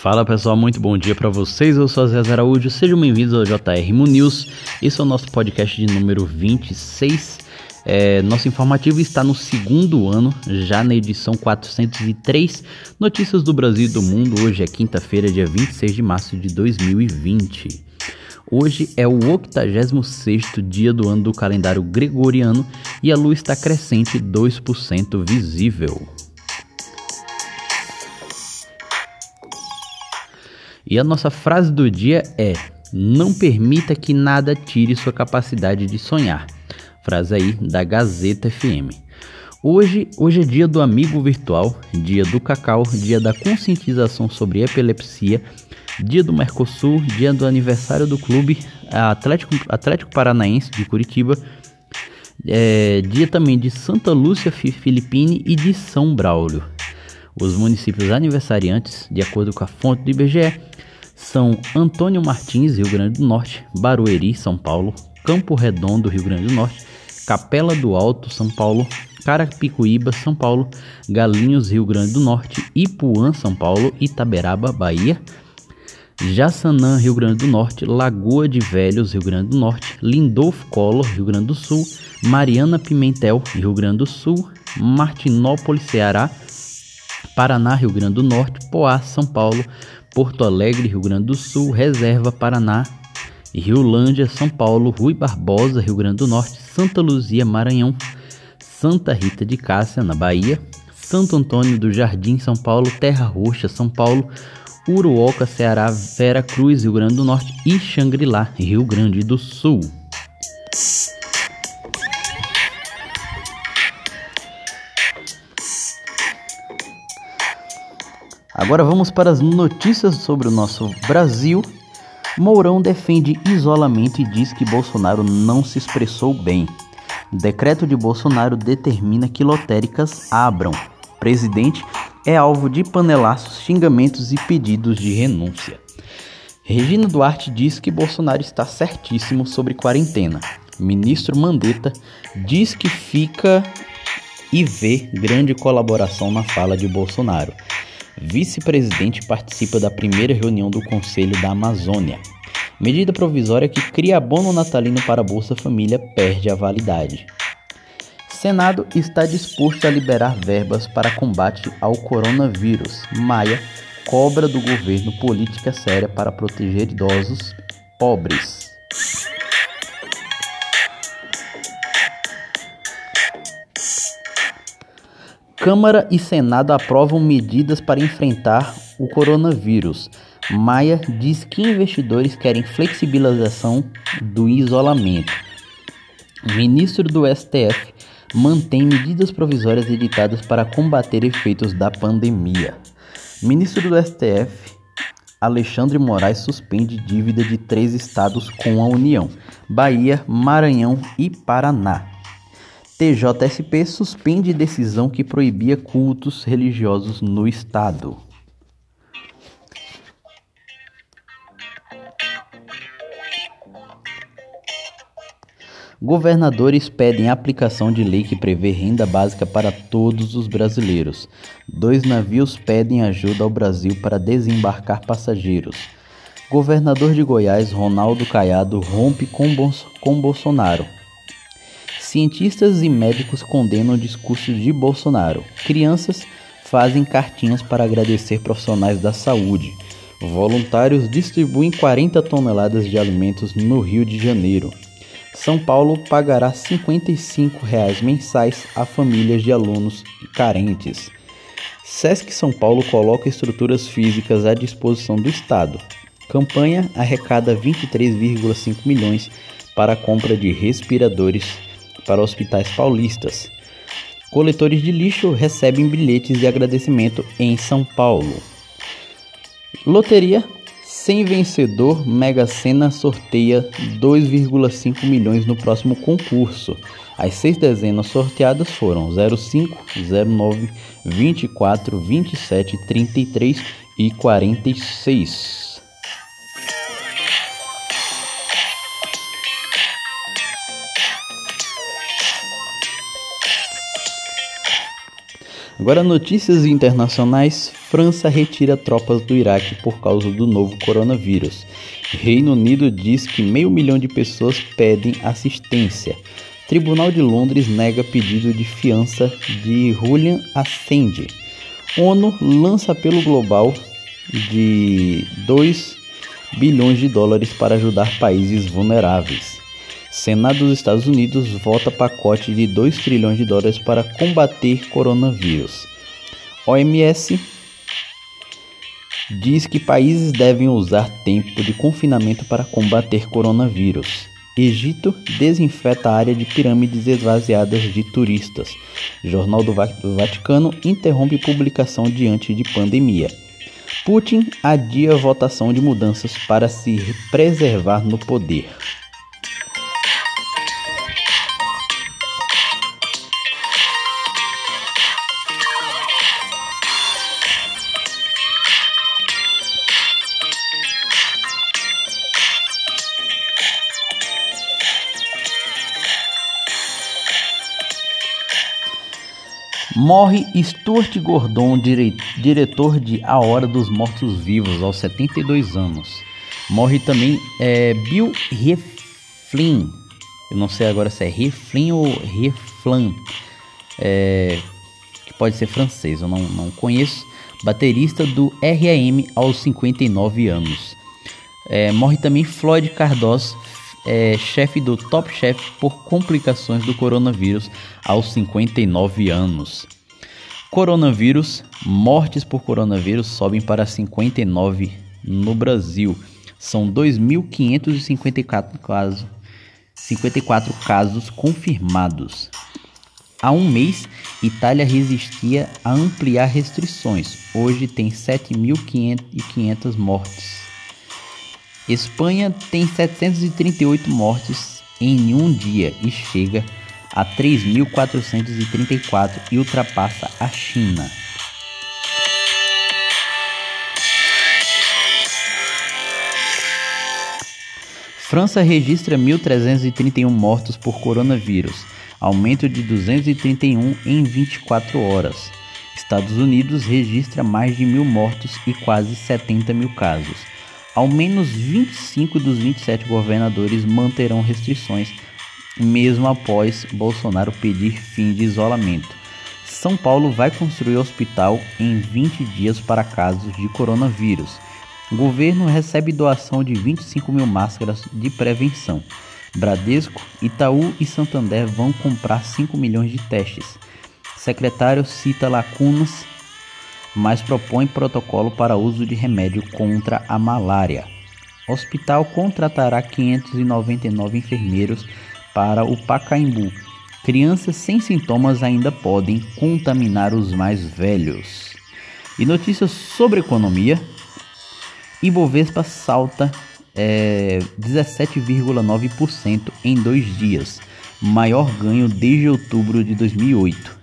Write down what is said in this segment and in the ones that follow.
Fala pessoal, muito bom dia para vocês. Eu sou Zé Araújo, sejam bem-vindos ao JR Mu News. Esse é o nosso podcast de número 26. É, nosso informativo está no segundo ano, já na edição 403. Notícias do Brasil e do mundo. Hoje é quinta-feira, dia 26 de março de 2020. Hoje é o 86º dia do ano do calendário gregoriano e a lua está crescente 2% visível. E a nossa frase do dia é: Não permita que nada tire sua capacidade de sonhar. Frase aí da Gazeta FM. Hoje, hoje é dia do amigo virtual, dia do cacau, dia da conscientização sobre epilepsia, dia do Mercosul, dia do aniversário do clube Atlético, Atlético Paranaense de Curitiba, é, dia também de Santa Lúcia Filipine e de São Braulio. Os municípios aniversariantes, de acordo com a fonte do IBGE, são Antônio Martins, Rio Grande do Norte, Barueri, São Paulo, Campo Redondo, Rio Grande do Norte, Capela do Alto, São Paulo, Carapicuíba, São Paulo, Galinhos, Rio Grande do Norte, Ipuã, São Paulo, Itaberaba, Bahia, Jaçanã, Rio Grande do Norte, Lagoa de Velhos, Rio Grande do Norte, Lindolfo Collor, Rio Grande do Sul, Mariana Pimentel, Rio Grande do Sul, Martinópolis, Ceará, Paraná, Rio Grande do Norte, Poá, São Paulo, Porto Alegre, Rio Grande do Sul, Reserva, Paraná, Riolândia, São Paulo, Rui Barbosa, Rio Grande do Norte, Santa Luzia, Maranhão, Santa Rita de Cássia, na Bahia, Santo Antônio do Jardim, São Paulo, Terra Roxa, São Paulo, Uruoca, Ceará, Vera Cruz, Rio Grande do Norte e Xangri-Lá, Rio Grande do Sul. Agora vamos para as notícias sobre o nosso Brasil. Mourão defende isolamento e diz que Bolsonaro não se expressou bem. Decreto de Bolsonaro determina que lotéricas abram. Presidente é alvo de panelaços, xingamentos e pedidos de renúncia. Regina Duarte diz que Bolsonaro está certíssimo sobre quarentena. Ministro Mandetta diz que fica e vê grande colaboração na fala de Bolsonaro. Vice-presidente participa da primeira reunião do Conselho da Amazônia. Medida provisória que cria abono natalino para a Bolsa Família perde a validade. Senado está disposto a liberar verbas para combate ao coronavírus. Maia cobra do governo política séria para proteger idosos pobres. Câmara e Senado aprovam medidas para enfrentar o coronavírus. Maia diz que investidores querem flexibilização do isolamento. Ministro do STF mantém medidas provisórias editadas para combater efeitos da pandemia. Ministro do STF Alexandre Moraes suspende dívida de três estados com a União: Bahia, Maranhão e Paraná. TJSP suspende decisão que proibia cultos religiosos no estado. Governadores pedem aplicação de lei que prevê renda básica para todos os brasileiros. Dois navios pedem ajuda ao Brasil para desembarcar passageiros. Governador de Goiás, Ronaldo Caiado, rompe com, Bolsonaro. Cientistas e médicos condenam o discurso de Bolsonaro. Crianças fazem cartinhas para agradecer profissionais da saúde. Voluntários distribuem 40 toneladas de alimentos no Rio de Janeiro. São Paulo pagará 55 reais mensais a famílias de alunos carentes. SESC São Paulo coloca estruturas físicas à disposição do Estado. Campanha arrecada 23,5 milhões para a compra de respiradores para hospitais paulistas. Coletores de lixo recebem bilhetes de agradecimento em São Paulo. Loteria sem vencedor, Mega Sena sorteia 2,5 milhões no próximo concurso. As seis dezenas sorteadas foram 05, 09, 24, 27, 33 e 46. Agora, notícias internacionais: França retira tropas do Iraque por causa do novo coronavírus. Reino Unido diz que meio milhão de pessoas pedem assistência. Tribunal de Londres nega pedido de fiança de Julian Assange. ONU lança apelo global de 2 bilhões de dólares para ajudar países vulneráveis. Senado dos Estados Unidos vota pacote de 2 trilhões de dólares para combater coronavírus. OMS diz que países devem usar tempo de confinamento para combater coronavírus. Egito desinfeta a área de pirâmides esvaziadas de turistas. Jornal do Vaticano interrompe publicação diante de pandemia. Putin adia votação de mudanças para se preservar no poder. Morre Stuart Gordon, dire diretor de A Hora dos Mortos-Vivos, aos 72 anos. Morre também é, Bill Rieflin, eu não sei agora se é Rieflin ou Rieflin, é, que pode ser francês, eu não, não conheço. Baterista do RAM aos 59 anos. É, morre também Floyd Cardoso, é, chefe do Top Chef por complicações do coronavírus aos 59 anos. Coronavírus, mortes por coronavírus sobem para 59 no Brasil. São 2.554 casos, 54 casos confirmados. Há um mês, Itália resistia a ampliar restrições. Hoje tem 7.500 mortes. Espanha tem 738 mortes em um dia e chega a 3.434 e ultrapassa a China. França registra 1.331 mortos por coronavírus, aumento de 231 em 24 horas. Estados Unidos registra mais de mil mortos e quase 70 mil casos. Ao menos 25 dos 27 governadores manterão restrições, mesmo após Bolsonaro pedir fim de isolamento. São Paulo vai construir hospital em 20 dias para casos de coronavírus. O governo recebe doação de 25 mil máscaras de prevenção. Bradesco, Itaú e Santander vão comprar 5 milhões de testes. Secretário cita lacunas mas propõe protocolo para uso de remédio contra a malária. Hospital contratará 599 enfermeiros para o Pacaembu. Crianças sem sintomas ainda podem contaminar os mais velhos. E notícias sobre economia: Ibovespa salta é, 17,9% em dois dias, maior ganho desde outubro de 2008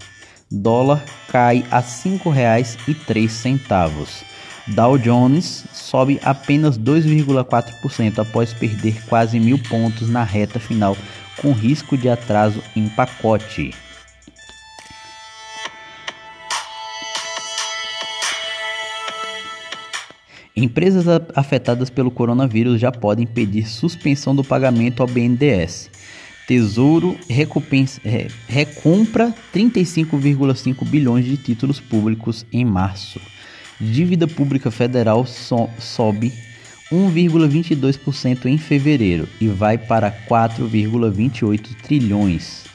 dólar cai a R$ 5,03. Dow Jones sobe apenas 2,4% após perder quase mil pontos na reta final, com risco de atraso em pacote. Empresas afetadas pelo coronavírus já podem pedir suspensão do pagamento ao BNDES. Tesouro recompensa, recompra 35,5 bilhões de títulos públicos em março. Dívida pública federal so, sobe 1,22% em fevereiro e vai para 4,28 trilhões.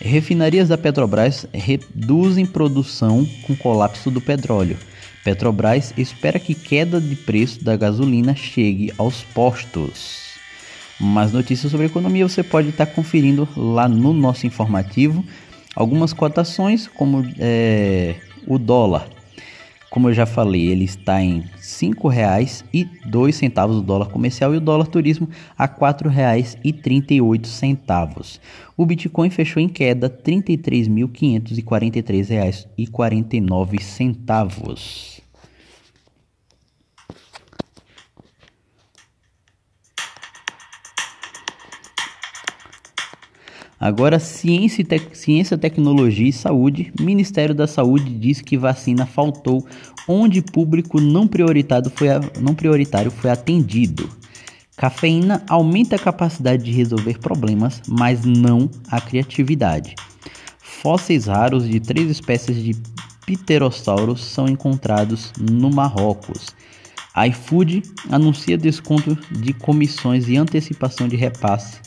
Refinarias da Petrobras reduzem produção com colapso do petróleo. Petrobras espera que queda de preço da gasolina chegue aos postos. Mais notícias sobre economia você pode estar conferindo lá no nosso informativo. Algumas cotações, como é, o dólar. Como eu já falei, ele está em R$ 5,02 o dólar comercial e o dólar turismo a R$ 4,38. O Bitcoin fechou em queda R$ 33.543,49. Agora, ciência, ciência, tecnologia e saúde. Ministério da Saúde diz que vacina faltou onde público não, prioritado foi não prioritário foi atendido. Cafeína aumenta a capacidade de resolver problemas, mas não a criatividade. Fósseis raros de três espécies de pterossauros são encontrados no Marrocos. iFood anuncia desconto de comissões e antecipação de repasse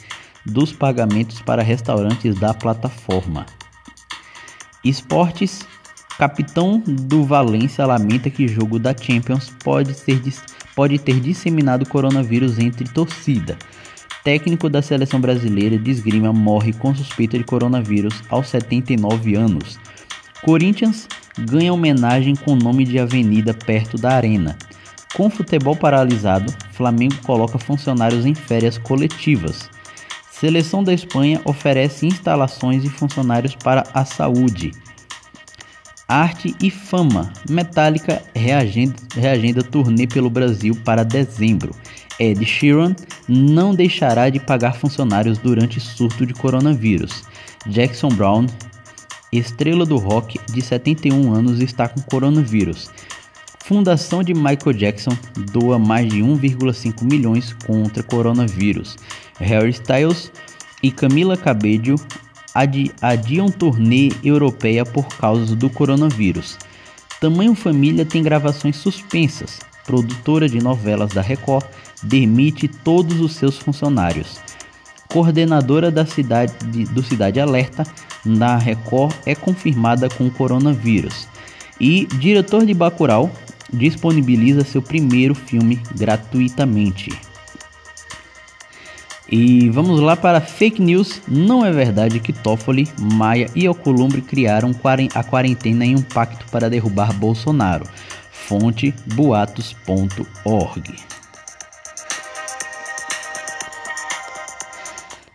dos pagamentos para restaurantes da plataforma. Esportes Capitão do Valência lamenta que jogo da Champions pode, ser, pode ter disseminado coronavírus entre torcida. Técnico da seleção brasileira de esgrima morre com suspeita de coronavírus aos 79 anos. Corinthians ganha homenagem com nome de avenida perto da arena. Com futebol paralisado, Flamengo coloca funcionários em férias coletivas. Seleção da Espanha oferece instalações e funcionários para a saúde. Arte e Fama. Metallica reagenda, reagenda turnê pelo Brasil para dezembro. Ed Sheeran não deixará de pagar funcionários durante surto de coronavírus. Jackson Brown, estrela do rock de 71 anos, está com coronavírus. Fundação de Michael Jackson doa mais de 1,5 milhões contra coronavírus. Harry Styles e Camila Cabello adi adiam turnê europeia por causa do coronavírus. Tamanho Família tem gravações suspensas. Produtora de novelas da Record demite todos os seus funcionários. Coordenadora da cidade do Cidade Alerta na Record é confirmada com coronavírus. E diretor de Bacurau disponibiliza seu primeiro filme gratuitamente. E vamos lá para fake news. Não é verdade que Toffoli, Maia e Alcolumbre criaram a quarentena em um pacto para derrubar Bolsonaro. Fonte boatos.org.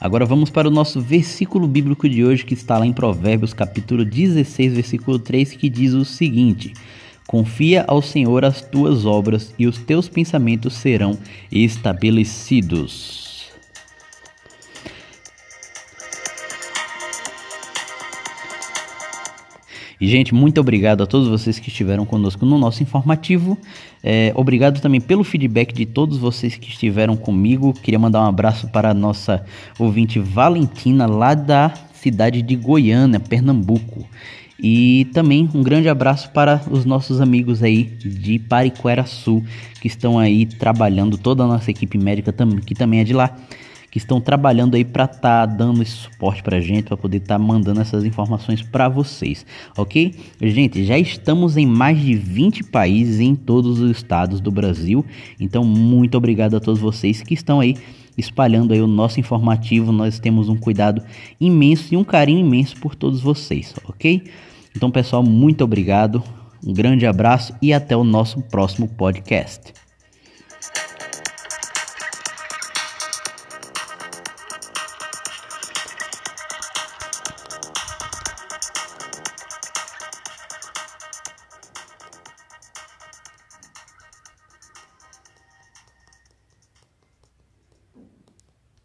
Agora vamos para o nosso versículo bíblico de hoje que está lá em Provérbios, capítulo 16, versículo 3, que diz o seguinte: Confia ao Senhor as tuas obras e os teus pensamentos serão estabelecidos. E, gente, muito obrigado a todos vocês que estiveram conosco no nosso informativo. É, obrigado também pelo feedback de todos vocês que estiveram comigo. Queria mandar um abraço para a nossa ouvinte Valentina, lá da cidade de Goiânia, Pernambuco. E também um grande abraço para os nossos amigos aí de Pariquera Sul, que estão aí trabalhando, toda a nossa equipe médica que também é de lá, que estão trabalhando aí para estar tá dando esse suporte para gente, para poder estar tá mandando essas informações para vocês, ok? Gente, já estamos em mais de 20 países em todos os estados do Brasil, então muito obrigado a todos vocês que estão aí espalhando aí o nosso informativo. Nós temos um cuidado imenso e um carinho imenso por todos vocês, ok? Então, pessoal, muito obrigado, um grande abraço e até o nosso próximo podcast.